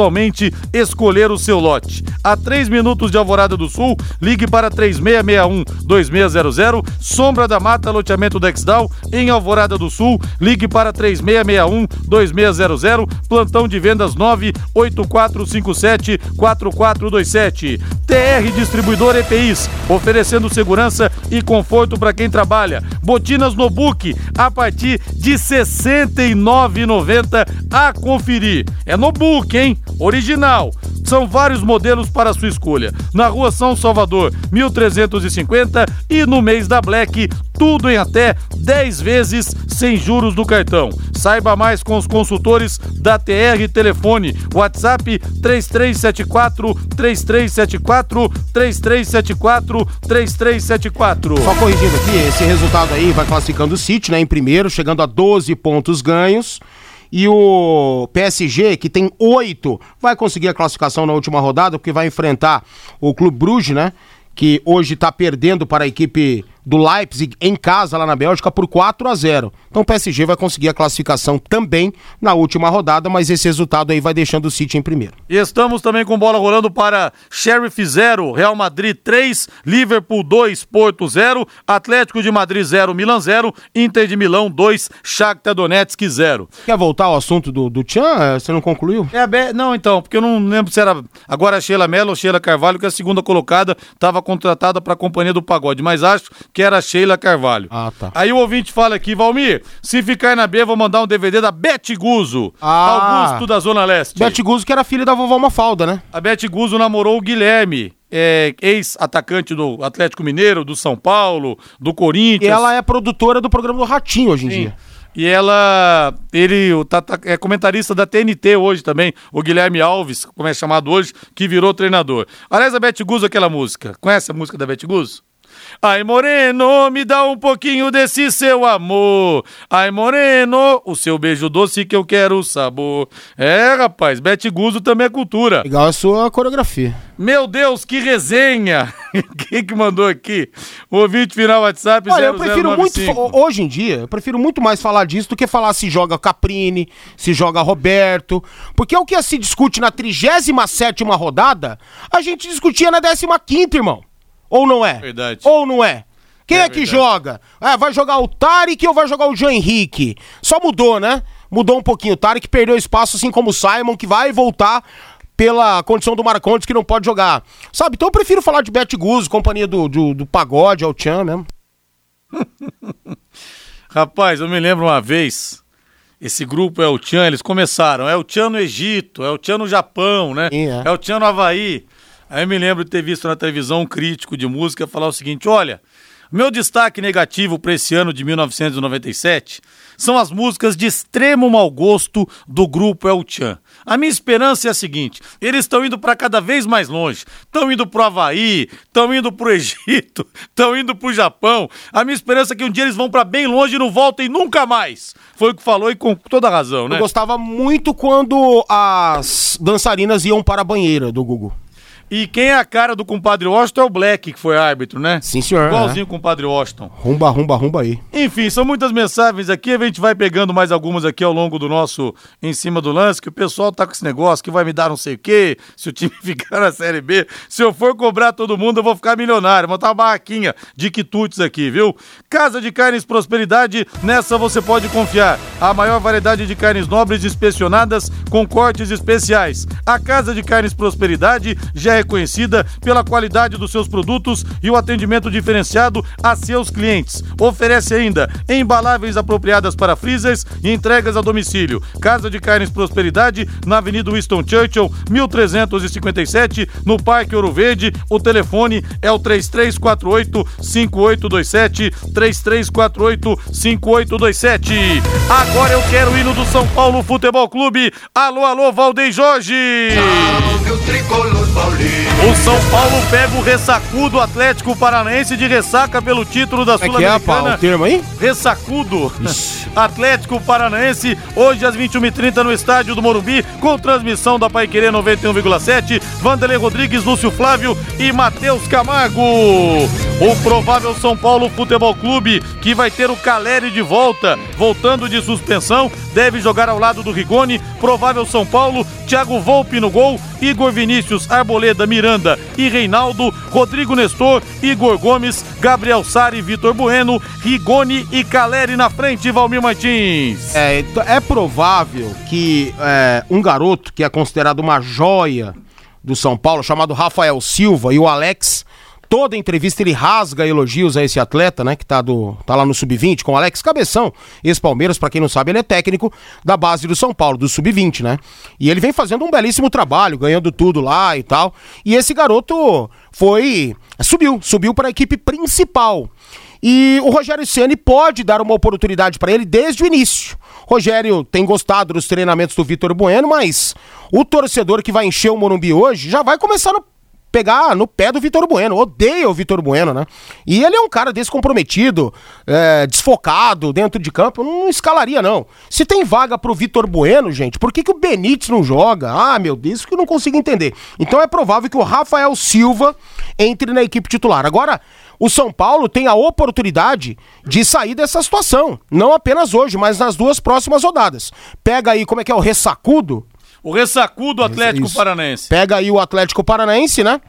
escolher o seu lote. A 3 minutos de Alvorada do Sul, ligue para 3661-2600. Sombra da Mata, loteamento da Exdal, em Alvorada do Sul, ligue para 3661-2600. Plantão de vendas 98457-4427. TR Distribuidor EPIs, oferecendo segurança e conforto para quem trabalha. Botinas no Book, a partir de R$ 69,90 a conferir. É no Book, hein? Original. São vários modelos para sua escolha. Na rua São Salvador, 1350 e no mês da Black, tudo em até 10 vezes sem juros do cartão. Saiba mais com os consultores da TR Telefone. WhatsApp 3374 3374 3374 3374. Só corrigindo aqui, esse resultado aí vai classificando o City, né, em primeiro, chegando a 12 pontos ganhos. E o PSG, que tem oito, vai conseguir a classificação na última rodada, porque vai enfrentar o Clube Bruges, né? Que hoje está perdendo para a equipe do Leipzig em casa lá na Bélgica por 4 a 0. Então o PSG vai conseguir a classificação também na última rodada, mas esse resultado aí vai deixando o City em primeiro. E estamos também com bola rolando para Sheriff 0, Real Madrid 3, Liverpool 2, Porto 0, Atlético de Madrid 0, Milan 0, Inter de Milão 2, Shakhtar Donetsk 0. Quer voltar ao assunto do, do Tchan? Você não concluiu? É. Não, então, porque eu não lembro se era agora a Sheila Mello ou Sheila Carvalho, que a segunda colocada estava contratada para a Companhia do Pagode, mas acho que era a Sheila Carvalho. Ah, tá. Aí o ouvinte fala aqui, Valmir, se ficar na B, vou mandar um DVD da Bete Guzo, Ah. Augusto da Zona Leste. Bete Guzzo, que era filha da vovó Mafalda, né? A Bete Guzzo namorou o Guilherme, é, ex-atacante do Atlético Mineiro, do São Paulo, do Corinthians. E ela é produtora do programa do Ratinho hoje em Sim. dia. E ela, ele o tá- é comentarista da TNT hoje também, o Guilherme Alves, como é chamado hoje, que virou treinador. Aliás, a Bete Guzzo, aquela música, conhece a música da Bete Guzzo? Ai, Moreno, me dá um pouquinho desse seu amor. Ai, Moreno, o seu beijo doce que eu quero o sabor. É, rapaz, Bete Guzzo também é cultura. Legal a sua coreografia. Meu Deus, que resenha! Quem que mandou aqui? O ouvinte final WhatsApp Olha, eu prefiro muito. 0095. Hoje em dia, eu prefiro muito mais falar disso do que falar se joga Caprini, se joga Roberto. Porque é o que se discute na 37 rodada, a gente discutia na 15, irmão. Ou não é? Verdade. Ou não é? Quem é, É que verdade. joga? Ah, vai jogar o Tarek ou vai jogar o Jean Henrique? Só mudou, né? Mudou um pouquinho. O Tarek perdeu espaço, assim como o Simon, que vai voltar pela condição do Marcondes, que não pode jogar. Sabe? Então eu prefiro falar de Bet Guzzo, companhia do, do, do Pagode, ao Tchan mesmo. Rapaz, eu me lembro uma vez, esse grupo é o Tchan, eles começaram, é o Tchan no Egito, é o Tchan no Japão, né? É. é o Tchan no Havaí. Aí eu me lembro de ter visto na televisão um crítico de música falar o seguinte: olha, meu destaque negativo para esse ano de 1997 são as músicas de extremo mau gosto do grupo El Chan. A minha esperança é a seguinte: eles estão indo para cada vez mais longe. Estão indo pro Havaí, estão indo pro Egito, estão indo pro Japão. A minha esperança é que um dia eles vão para bem longe e não voltem nunca mais. Foi o que falou e com toda razão, né? Eu gostava muito quando as dançarinas iam para a banheira do Gugu. E quem é a cara do compadre Washington é o Black, que foi árbitro, né? Sim, senhor. Igualzinho o compadre Washington. Rumba, rumba, rumba aí. Enfim, são muitas mensagens aqui, a gente vai pegando mais algumas aqui ao longo do nosso Em Cima do Lance, que o pessoal tá com esse negócio que vai me dar não sei o quê, se o time ficar na Série B. Se eu for cobrar todo mundo, eu vou ficar milionário. Vou montar uma barraquinha de quitutes aqui, viu? Casa de Carnes Prosperidade, nessa você pode confiar. A maior variedade de carnes nobres inspecionadas com cortes especiais. A Casa de Carnes Prosperidade já é conhecida pela qualidade dos seus produtos e o atendimento diferenciado a seus clientes. Oferece ainda embaláveis apropriadas para freezers e entregas a domicílio. Casa de Carnes Prosperidade, na Avenida Winston Churchill, 1357, no Parque Ouro Verde. O telefone é o 3348 5827 3348 5827. Agora eu quero o hino do São Paulo Futebol Clube. Alô, alô, Valdeir Jorge. O Folly São Paulo pega o ressacudo Atlético Paranaense de ressaca pelo título da Como é que é, pá, Sul-Americana. o termo aí? Ressacudo. Atlético Paranaense, hoje às 21h30 no estádio do Morumbi, com transmissão da Paiquerê 91,7, Vanderlei Rodrigues, Lúcio Flávio e Matheus Camargo. O provável São Paulo Futebol Clube, que vai ter o Caleri de volta, voltando de suspensão, deve jogar ao lado do Rigoni. Provável São Paulo, Thiago Volpe no gol, Igor Vinícius, Arboleda, Miranda e Reinaldo, Rodrigo Nestor, Igor Gomes, Gabriel Sari, Vitor Bueno, Rigoni e Caleri na frente, Valmir Martins. É, então, é provável que é, um garoto que é considerado uma joia do São Paulo, chamado Rafael Silva, e o Alex, toda entrevista ele rasga elogios a esse atleta, né, que tá, do, tá lá no Sub-20, com Alex Cabeção, ex-Palmeiras, pra quem não sabe, ele é técnico da base do São Paulo, do Sub-20, né? E ele vem fazendo um belíssimo trabalho, ganhando tudo lá e tal. E esse garoto foi. subiu, subiu para a equipe principal. E o Rogério Ceni pode dar uma oportunidade para ele desde o início. Rogério tem gostado dos treinamentos do Vitor Bueno, mas o torcedor que vai encher o Morumbi hoje já vai começar no pegar no pé do Vitor Bueno. Odeia o Vitor Bueno, né? E ele é um cara descomprometido, é, desfocado dentro de campo. Não escalaria, não. Se tem vaga pro Vitor Bueno, gente, por que, que o Benítez não joga? Ah, meu Deus, isso que eu não consigo entender. Então é provável que o Rafael Silva entre na equipe titular. Agora, o São Paulo tem a oportunidade de sair dessa situação. Não apenas hoje, mas nas duas próximas rodadas. Pega aí, como é que é, o ressacudo? O ressacudo Atlético Isso. Paranaense. Pega aí o Atlético Paranaense, né?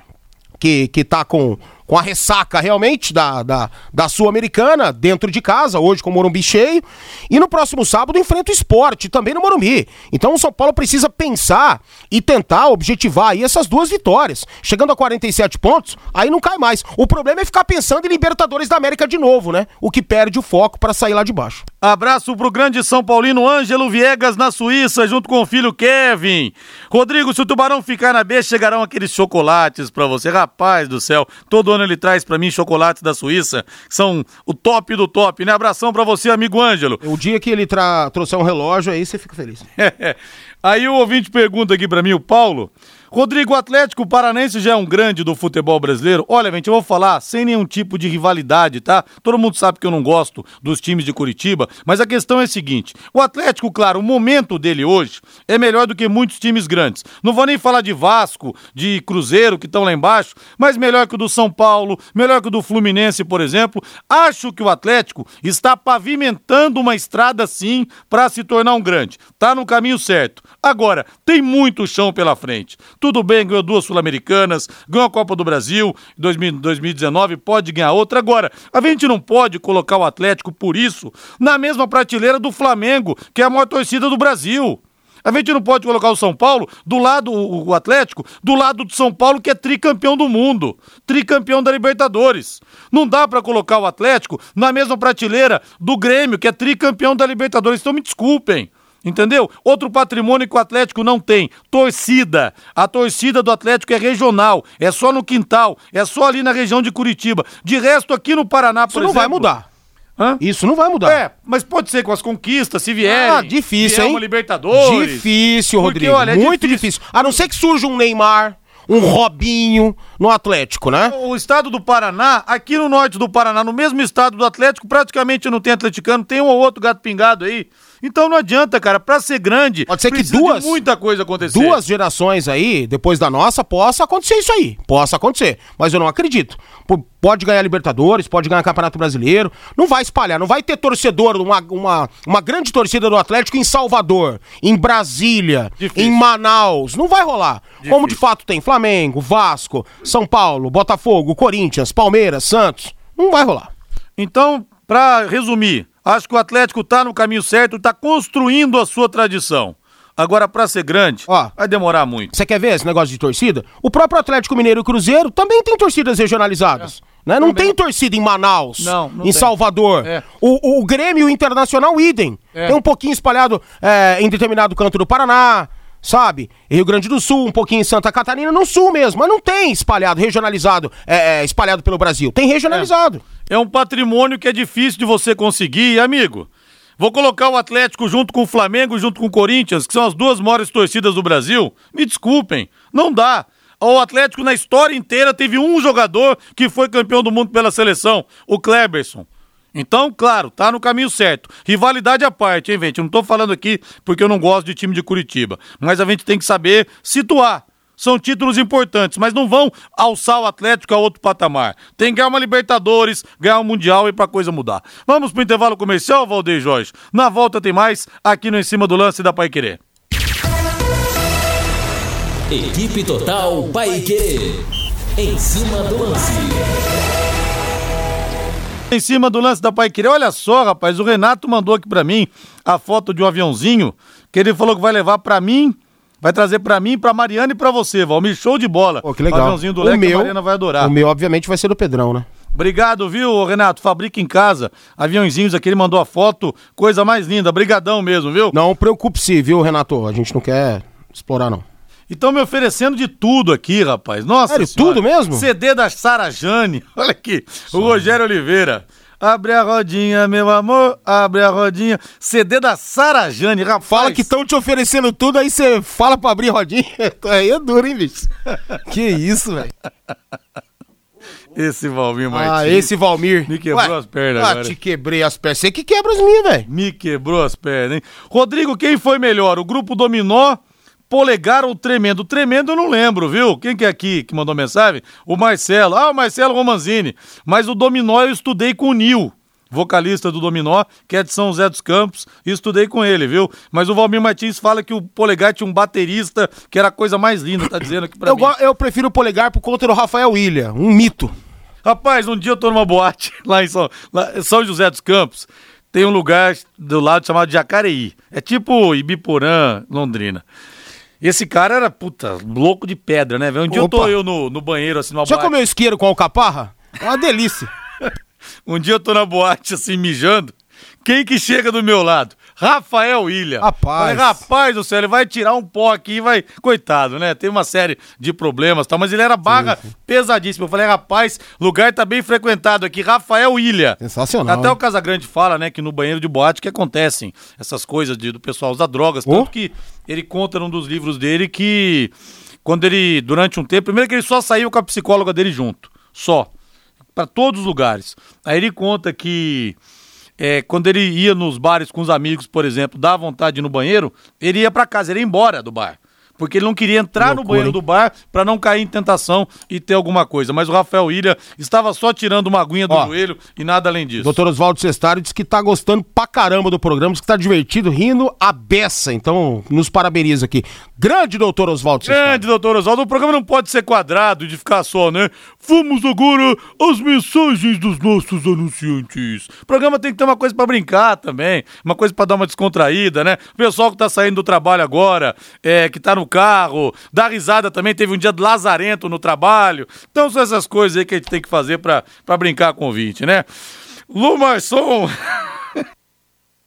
Que, que tá com, com a ressaca realmente da, da, da Sul-Americana, dentro de casa, hoje com o Morumbi cheio. E no próximo sábado enfrenta o esporte, também no Morumbi. Então o São Paulo precisa pensar e tentar objetivar aí essas duas vitórias. Chegando a 47 pontos, aí não cai mais. O problema é ficar pensando em Libertadores da América de novo, né? O que perde o foco para sair lá de baixo. Abraço pro grande São Paulino Ângelo Viegas na Suíça, junto com o filho Kevin. Rodrigo, se o Tubarão ficar na B, chegarão aqueles chocolates pra você. Rapaz do céu, todo ano ele traz pra mim chocolates da Suíça, que são o top do top, né? Abração pra você, amigo Ângelo. O dia que ele trouxer um relógio, aí você fica feliz. Aí o ouvinte pergunta aqui pra mim, o Paulo. Rodrigo, Atlético Paranense já é um grande do futebol brasileiro? Olha, gente, eu vou falar sem nenhum tipo de rivalidade, tá? Todo mundo sabe que eu não gosto dos times de Curitiba, mas a questão é a seguinte: o Atlético, claro, o momento dele hoje é melhor do que muitos times grandes. Não vou nem falar de Vasco, de Cruzeiro, que estão lá embaixo, mas melhor que o do São Paulo, melhor que o do Fluminense, por exemplo. Acho que o Atlético está pavimentando uma estrada, sim, para se tornar um grande. Tá no caminho certo. Agora, tem muito chão pela frente. Tudo bem, ganhou duas Sul-Americanas, ganhou a Copa do Brasil em 2000 2019, pode ganhar outra. Agora, a gente não pode colocar o Atlético, por isso, na mesma prateleira do Flamengo, que é a maior torcida do Brasil. A gente não pode colocar o São Paulo do lado, o Atlético, do lado do São Paulo, que é tricampeão do mundo, tricampeão da Libertadores. Não dá pra colocar o Atlético na mesma prateleira do Grêmio, que é tricampeão da Libertadores. Então me desculpem. Entendeu? Outro patrimônio que o Atlético não tem, torcida. A torcida do Atlético é regional, é só no quintal, é só ali na região de Curitiba. De resto, aqui no Paraná, por Isso não exemplo... vai mudar. Hã? Isso não vai mudar. É, mas pode ser com as conquistas, se vierem. Ah, difícil, vier hein? uma Libertadores. Difícil, Porque, Rodrigo. olha, é Muito difícil. A não ser que surja um Neymar, um Robinho no Atlético, né? O estado do Paraná, aqui no norte do Paraná, no mesmo estado do Atlético, praticamente não tem atleticano, tem um ou outro gato pingado aí. Então não adianta, cara, pra ser grande, Pode ser que duas- muita coisa acontecer. Duas gerações aí, depois da nossa, possa acontecer isso aí. Possa acontecer. Mas eu não acredito. P- Pode ganhar Libertadores, pode ganhar Campeonato Brasileiro. Não vai espalhar, não vai ter torcedor, uma, uma, uma grande torcida do Atlético em Salvador, em Brasília, Difícil. em Manaus. Não vai rolar. Como de fato tem Flamengo, Vasco, São Paulo, Botafogo, Corinthians, Palmeiras, Santos. Não vai rolar. Então, pra resumir, acho que o Atlético tá no caminho certo, tá construindo a sua tradição. Agora, pra ser grande, Ó. vai demorar muito. Você quer ver esse negócio de torcida? O próprio Atlético Mineiro e Cruzeiro também tem torcidas regionalizadas. Né? Não tem torcida em Manaus, Não, não em tem. Salvador. É. O, o Grêmio Internacional, idem. É. Tem um pouquinho espalhado é, em determinado canto do Paraná, sabe? Rio Grande do Sul, um pouquinho em Santa Catarina, no sul mesmo. Mas não tem espalhado, regionalizado, é, é, espalhado pelo Brasil. Tem regionalizado. É um patrimônio que é difícil de você conseguir, amigo. Vou colocar o Atlético junto com o Flamengo, junto com o Corinthians, que são as duas maiores torcidas do Brasil. Me desculpem, não dá. O Atlético na história inteira teve um jogador que foi campeão do mundo pela seleção, o Kleberson. Então, claro, tá no caminho certo. Rivalidade à parte, hein, gente? Eu não tô falando aqui porque eu não gosto de time de Curitiba, mas a gente tem que saber situar. São títulos importantes, mas não vão alçar o Atlético a outro patamar. Tem que ganhar uma Libertadores, ganhar um Mundial e pra coisa mudar. Vamos pro intervalo comercial, Valdeir Jorge. Na volta tem mais aqui no Em Cima do Lance da Pai Querer. Equipe Total Paique. Em cima do lance. Em cima do lance da Pai Querer, olha só, rapaz, o Renato mandou aqui pra mim a foto de um aviãozinho que ele falou que vai levar pra mim, vai trazer pra mim, pra Mariana e pra você, Valmir. Show de bola. Pô, que legal. O aviãozinho do o Leque, meu, a Mariana vai adorar. O meu, obviamente, vai ser do Pedrão, né? Obrigado, viu, Renato? Fabrica em casa. Aviãozinhos aqui, ele mandou a foto. Coisa mais linda. Brigadão mesmo, viu? Não preocupe-se, viu, Renato? A gente não quer explorar, não. Estão me oferecendo de tudo aqui, rapaz. Nossa Sério, Senhora. tudo mesmo? CD da Sara Jane. Olha aqui. O Rogério Oliveira. Abre a rodinha, meu amor. Abre a rodinha. CD da Sara Jane, rapaz. Fala que estão te oferecendo tudo, aí você fala pra abrir rodinha. Aí é duro, hein, bicho? que isso, velho. Esse Valmir Martins. Ah, esse Valmir. Me quebrou as pernas ah, agora. te quebrei as pernas. Você que quebra as minhas, velho. Me quebrou as pernas, hein? Rodrigo, quem foi melhor? O grupo Dominó, Polegar ou Tremendo? Tremendo eu não lembro, viu? Quem que é aqui que mandou mensagem? O Marcelo. Ah, o Marcelo Romanzini. Mas o Dominó eu estudei com o Nil, vocalista do Dominó, que é de São José dos Campos, e estudei com ele, viu? Mas o Valmir Martins fala que o Polegar tinha um baterista que era a coisa mais linda, tá dizendo aqui pra Eu, mim. eu prefiro o polegar por conta do Rafael William, um mito. Rapaz, um dia eu tô numa boate lá em São, lá em São José dos Campos. Tem um lugar do lado chamado Jacareí. É tipo Ibiporã, Londrina. Esse cara era, puta, louco de pedra, né? Um dia eu tô Opa. eu no, no banheiro, assim, numa Já boate. comeu isqueiro com alcaparra? É uma delícia. Um dia eu tô na boate, assim, mijando. Quem que chega do meu lado? Rafael Ilha. Rapaz. Falei, rapaz do céu, ele vai tirar um pó aqui e vai. Coitado, né? Tem uma série de problemas e tal, mas ele era barra pesadíssima. Eu falei, rapaz, lugar tá bem frequentado aqui. Rafael Ilha. Sensacional, Até hein? o Casagrande fala, né, que no banheiro de boate que acontecem essas coisas de, do pessoal usar drogas. Oh. Tanto que ele conta num dos livros dele que quando ele, durante um tempo, primeiro que ele só saiu com a psicóloga dele junto. Só. Pra todos os lugares. Aí ele conta que é, quando ele ia nos bares com os amigos, por exemplo, dá vontade de ir no banheiro, ele ia pra casa, ele ia embora do bar. Porque ele não queria entrar no Loucura, banheiro hein? do bar pra não cair em tentação e ter alguma coisa. Mas o Rafael Ilha estava só tirando uma aguinha do Ó, joelho e nada além disso. Doutor Oswaldo Cestário disse que tá gostando pra caramba do programa, disse que tá divertido, rindo a beça. Então, nos parabeniza aqui. Grande doutor Oswaldo Cestário. Grande, doutor Oswaldo. O programa não pode ser quadrado de ficar só, né? Vamos agora às mensagens dos nossos anunciantes. O programa tem que ter uma coisa pra brincar também, uma coisa pra dar uma descontraída, né? O pessoal que tá saindo do trabalho agora, é, que tá no carro, dá risada também, teve um dia de lazarento no trabalho. Então são essas coisas aí que a gente tem que fazer pra brincar com o ouvinte, né? Lu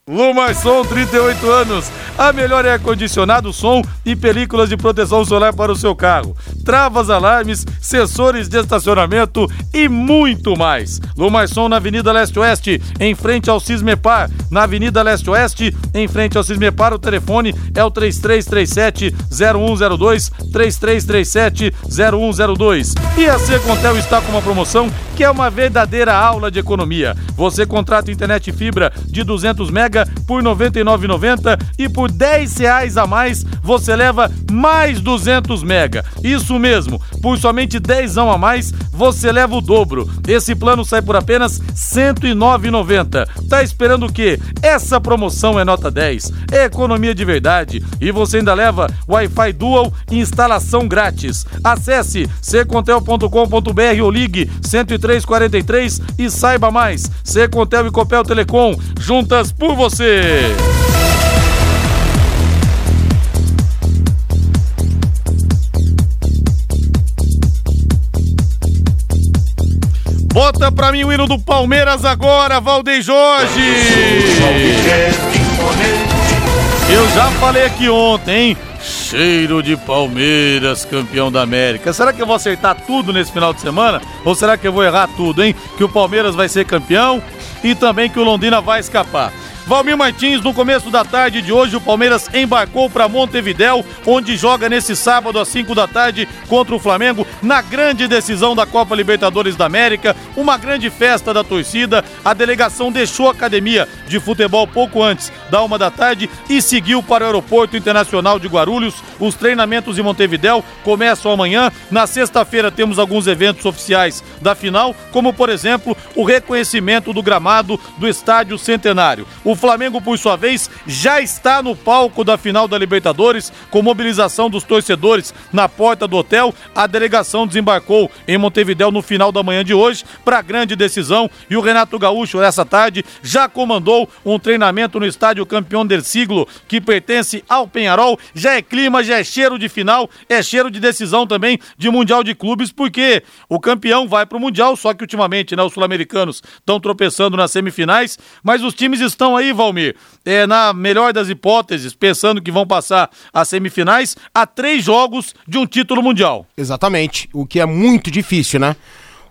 Marçom... Lumarson, 38 anos. A melhor é ar-condicionado, som e películas de proteção solar para o seu carro. Travas, alarmes, sensores de estacionamento e muito mais. Lumarson na Avenida Leste-Oeste, em frente ao Cismepar. Na Avenida Leste-Oeste, em frente ao Cismepar, o telefone é o 3337-0102, 3337-0102. E a Secontel está com uma promoção que é uma verdadeira aula de economia. Você contrata internet fibra de 200 mega por R$ 99,90 e por 10 reais a mais você leva mais 200 mega. Isso mesmo, por somente 10 a mais você leva o dobro. Esse plano sai por apenas R$ 109,90. Tá esperando o quê? Essa promoção é nota 10. É economia de verdade e você ainda leva Wi-Fi Dual e instalação grátis. Acesse secontel.com.br ou ligue 10343 e saiba mais. Secontel e Copel Telecom, juntas por você. Bota pra mim o hino do Palmeiras agora, Valdeir Jorge. Eu já falei aqui ontem, hein? Cheiro de Palmeiras, campeão da América. Será que eu vou acertar tudo nesse final de semana? Ou será que eu vou errar tudo, hein? Que o Palmeiras vai ser campeão e também que o Londrina vai escapar. Valmir Martins, no começo da tarde de hoje, o Palmeiras embarcou para Montevidéu, onde joga nesse sábado às 5 da tarde contra o Flamengo, na grande decisão da Copa Libertadores da América. Uma grande festa da torcida. A delegação deixou a academia de futebol pouco antes da uma da tarde e seguiu para o Aeroporto Internacional de Guarulhos. Os treinamentos em Montevidéu começam amanhã. Na sexta-feira temos alguns eventos oficiais da final, como por exemplo o reconhecimento do gramado do Estádio Centenário. O Flamengo, por sua vez, já está no palco da final da Libertadores, com mobilização dos torcedores na porta do hotel. A delegação desembarcou em Montevidéu no final da manhã de hoje para a grande decisão e o Renato Gaúcho, nessa tarde, já comandou um treinamento no estádio campeão del siglo, que pertence ao Penharol. Já é clima, já é cheiro de final, é cheiro de decisão também de Mundial de Clubes, porque o campeão vai para o Mundial, só que ultimamente né, os sul-americanos estão tropeçando nas semifinais, mas os times estão aí, Valmir, é, na melhor das hipóteses, pensando que vão passar as semifinais, a três jogos de um título mundial. Exatamente, o que é muito difícil, né?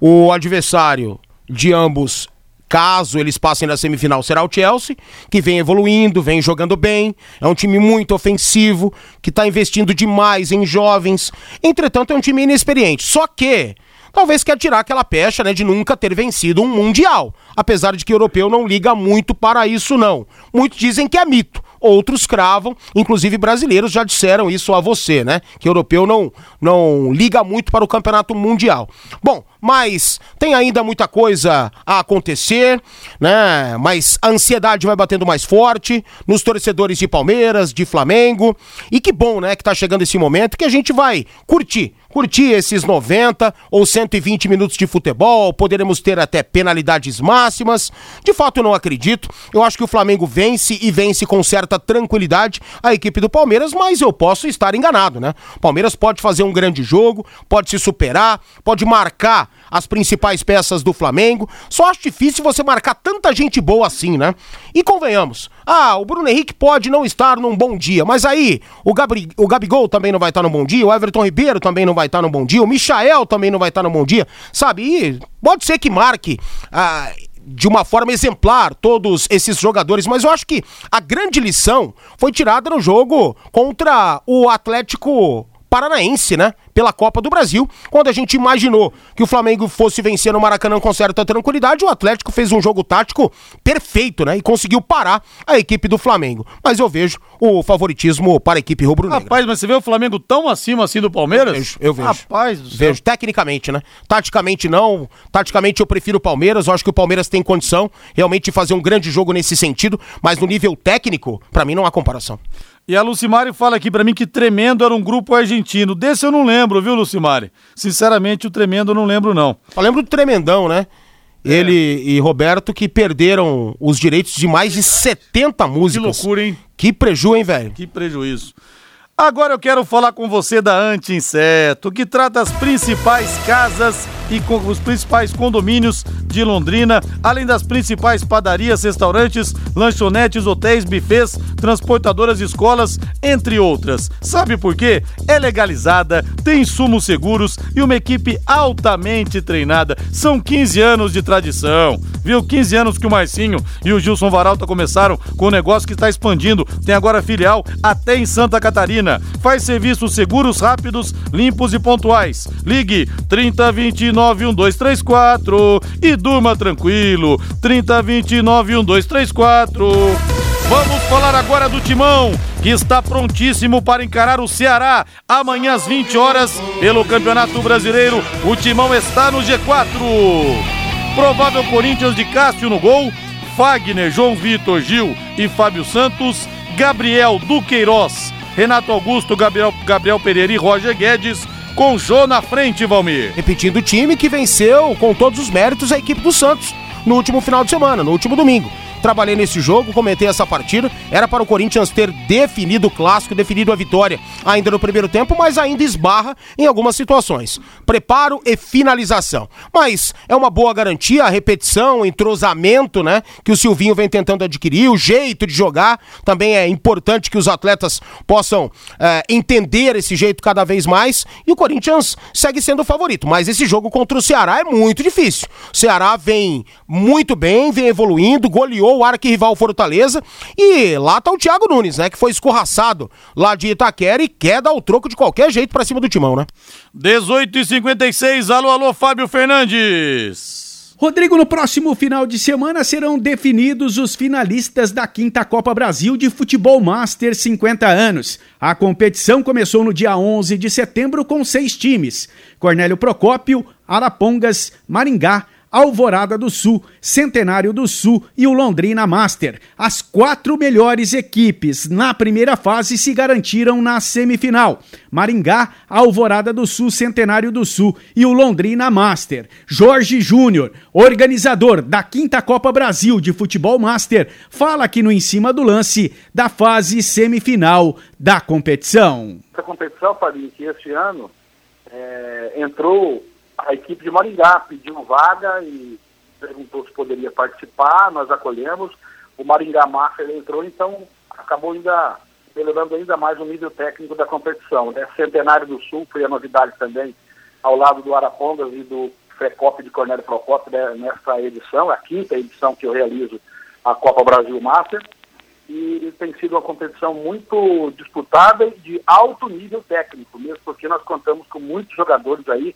O adversário de ambos caso eles passem na semifinal, será o Chelsea, que vem evoluindo, vem jogando bem, é um time muito ofensivo, que está investindo demais em jovens. Entretanto, é um time inexperiente. Só que talvez quer tirar aquela pecha né, de nunca ter vencido um Mundial. Apesar de que o europeu não liga muito para isso, não. Muitos dizem que é mito outros cravam, inclusive brasileiros já disseram isso a você, né? Que europeu não, não liga muito para o campeonato mundial. Bom, mas tem ainda muita coisa a acontecer, né? Mas a ansiedade vai batendo mais forte nos torcedores de Palmeiras, de Flamengo. E que bom, né, que tá chegando esse momento que a gente vai curtir curtir esses 90 ou 120 minutos de futebol, poderemos ter até penalidades máximas. De fato, não acredito. Eu acho que o Flamengo vence e vence com certa tranquilidade a equipe do Palmeiras, mas eu posso estar enganado, né? Palmeiras pode fazer um grande jogo, pode se superar, pode marcar as principais peças do Flamengo. Só acho difícil você marcar tanta gente boa assim, né? E convenhamos, ah, o Bruno Henrique pode não estar num bom dia, mas aí o, Gabri, o Gabigol também não vai estar num bom dia, o Everton Ribeiro também não vai estar num bom dia, o Michael também não vai estar num bom dia, sabe? E pode ser que marque. Ah, de uma forma exemplar todos esses jogadores, mas eu acho que a grande lição foi tirada no jogo contra o Atlético Paranaense, né? Pela Copa do Brasil, quando a gente imaginou que o Flamengo fosse vencer no Maracanã com certa tranquilidade, o Atlético fez um jogo tático perfeito, né? E conseguiu parar a equipe do Flamengo. Mas eu vejo o favoritismo para a equipe rubro-negra. Rapaz, mas você vê o Flamengo tão acima assim do Palmeiras? Eu vejo, eu vejo. Rapaz do céu. Vejo, tecnicamente, né? Taticamente não, taticamente eu prefiro o Palmeiras, eu acho que o Palmeiras tem condição realmente de fazer um grande jogo nesse sentido, mas no nível técnico, para mim não há comparação. E a Lucimari fala aqui para mim que Tremendo era um grupo argentino. Desse eu não lembro, viu, Lucimari? Sinceramente, o Tremendo eu não lembro, não. Eu lembro do Tremendão, né? É. Ele e Roberto que perderam os direitos de mais de 70 músicas. Que loucura, hein? Que prejuízo, hein, velho? Que prejuízo. Agora eu quero falar com você da Anti-Inseto, que trata as principais casas e com os principais condomínios de Londrina, além das principais padarias, restaurantes, lanchonetes, hotéis, bufês, transportadoras, escolas, entre outras. Sabe por quê? É legalizada, tem insumos seguros e uma equipe altamente treinada. São 15 anos de tradição, viu? 15 anos que o Marcinho e o Gilson Varalta começaram com um negócio que está expandindo. Tem agora filial até em Santa Catarina. Faz serviços seguros, rápidos, limpos e pontuais. Ligue 3029 1234 e durma tranquilo. 3029 1234. Vamos falar agora do Timão, que está prontíssimo para encarar o Ceará amanhã às 20 horas pelo Campeonato Brasileiro. O Timão está no G4. Provável Corinthians de Cássio no gol, Fagner, João Vitor, Gil e Fábio Santos, Gabriel Duqueiroz, Renato Augusto, Gabriel, Gabriel Pereira e Roger Guedes, com Jô na frente, Valmir. Repetindo o time que venceu com todos os méritos a equipe do Santos no último final de semana, no último domingo trabalhei nesse jogo, comentei essa partida. Era para o Corinthians ter definido o clássico, definido a vitória ainda no primeiro tempo, mas ainda esbarra em algumas situações. Preparo e finalização. Mas é uma boa garantia a repetição, o entrosamento, né? Que o Silvinho vem tentando adquirir, o jeito de jogar. Também é importante que os atletas possam é, entender esse jeito cada vez mais. E o Corinthians segue sendo o favorito. Mas esse jogo contra o Ceará é muito difícil. O Ceará vem muito bem, vem evoluindo, goleou o arquirrival Fortaleza. E lá tá o Thiago Nunes, né? Que foi escorraçado lá de Itaquera e quer dar o troco de qualquer jeito pra cima do timão, né? 18 e 56 alô, alô, Fábio Fernandes. Rodrigo, no próximo final de semana serão definidos os finalistas da quinta Copa Brasil de Futebol Master 50 anos. A competição começou no dia 11 de setembro com seis times: Cornélio Procópio, Arapongas, Maringá, Alvorada do Sul, Centenário do Sul e o Londrina Master. As quatro melhores equipes na primeira fase se garantiram na semifinal. Maringá, Alvorada do Sul, Centenário do Sul e o Londrina Master. Jorge Júnior, organizador da quinta Copa Brasil de Futebol Master, fala aqui no Em Cima do Lance da fase semifinal da competição. Essa competição, Fabinho, que este ano é, entrou a equipe de Maringá pediu vaga e perguntou se poderia participar, nós acolhemos. O Maringá Massa entrou, então acabou ainda elevando ainda mais o nível técnico da competição. Né? Centenário do Sul foi a novidade também, ao lado do Arapongas e do Frecop de Cornélio Procópio né, nessa edição, a quinta edição que eu realizo a Copa Brasil Master. E tem sido uma competição muito disputada e de alto nível técnico, mesmo porque nós contamos com muitos jogadores aí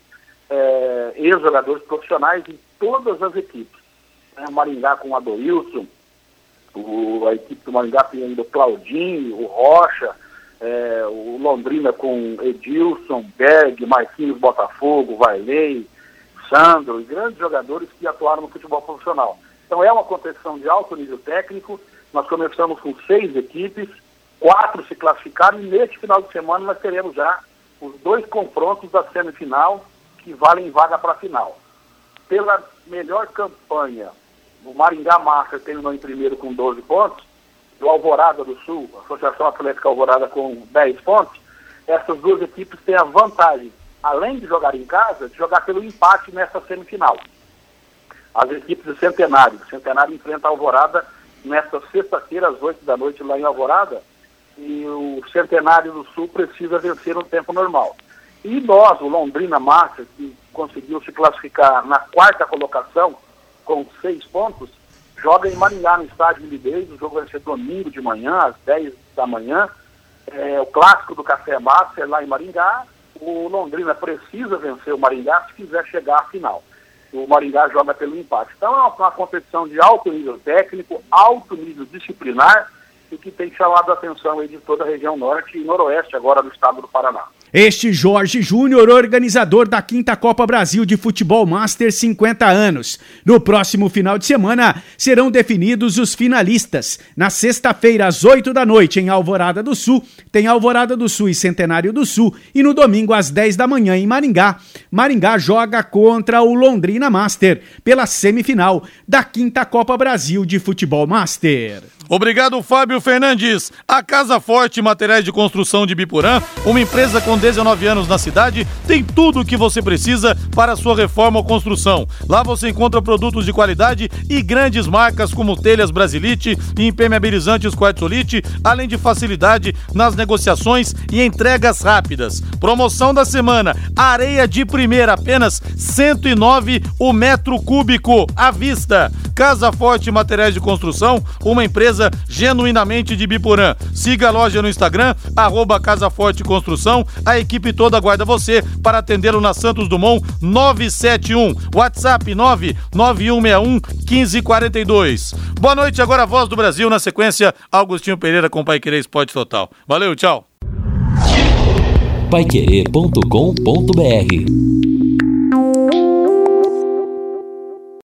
é, ex-jogadores profissionais em todas as equipes. Né? Maringá com o Adoilson, a equipe do Maringá tem ainda o Claudinho, o Rocha, é, o Londrina com Edilson, Berg, Marquinhos Botafogo, Vailei, Sandro, grandes jogadores que atuaram no futebol profissional. Então é uma competição de alto nível técnico. Nós começamos com seis equipes, quatro se classificaram e neste final de semana nós teremos já os dois confrontos da semifinal que valem vaga para a final. Pela melhor campanha, o Maringá Master terminou em primeiro com 12 pontos, o Alvorada do Sul, a Associação Atlética Alvorada com 10 pontos, essas duas equipes têm a vantagem, além de jogar em casa, de jogar pelo empate nessa semifinal. As equipes do Centenário. O Centenário enfrenta a Alvorada nesta sexta-feira, às 8 da noite, lá em Alvorada, e o Centenário do Sul precisa vencer no tempo normal. E nós, o Londrina Master, que conseguiu se classificar na quarta colocação, com seis pontos, joga em Maringá, no estádio Libeiros. O jogo vai ser domingo de manhã, às 10 da manhã. É, o clássico do Café Master lá em Maringá. O Londrina precisa vencer o Maringá se quiser chegar à final. O Maringá joga pelo empate. Então é uma, uma competição de alto nível técnico, alto nível disciplinar e que tem chamado a atenção aí de toda a região norte e noroeste agora do estado do Paraná. Este Jorge Júnior, organizador da quinta Copa Brasil de Futebol Master 50 anos. No próximo final de semana serão definidos os finalistas. Na sexta-feira, às 8 da noite, em Alvorada do Sul, tem Alvorada do Sul e Centenário do Sul. E no domingo, às 10 da manhã, em Maringá, Maringá joga contra o Londrina Master pela semifinal da quinta Copa Brasil de Futebol Master. Obrigado, Fábio Fernandes. A Casa Forte Materiais de Construção de Biporã, uma empresa com 19 anos na cidade, tem tudo o que você precisa para sua reforma ou construção. Lá você encontra produtos de qualidade e grandes marcas como telhas Brasilite e impermeabilizantes Quartzolite, além de facilidade nas negociações e entregas rápidas. Promoção da semana: areia de primeira, apenas 109 o metro cúbico à vista. Casa Forte Materiais de Construção, uma genuinamente de Biporã. Siga a loja no Instagram, arroba Casa Forte Construção. A equipe toda aguarda você para atendê-lo na Santos Dumont 971. WhatsApp 99161 1542. Boa noite, agora a voz do Brasil. Na sequência, Augustinho Pereira com Pai Querer Esporte Total. Valeu, tchau. Paiquerê.com.br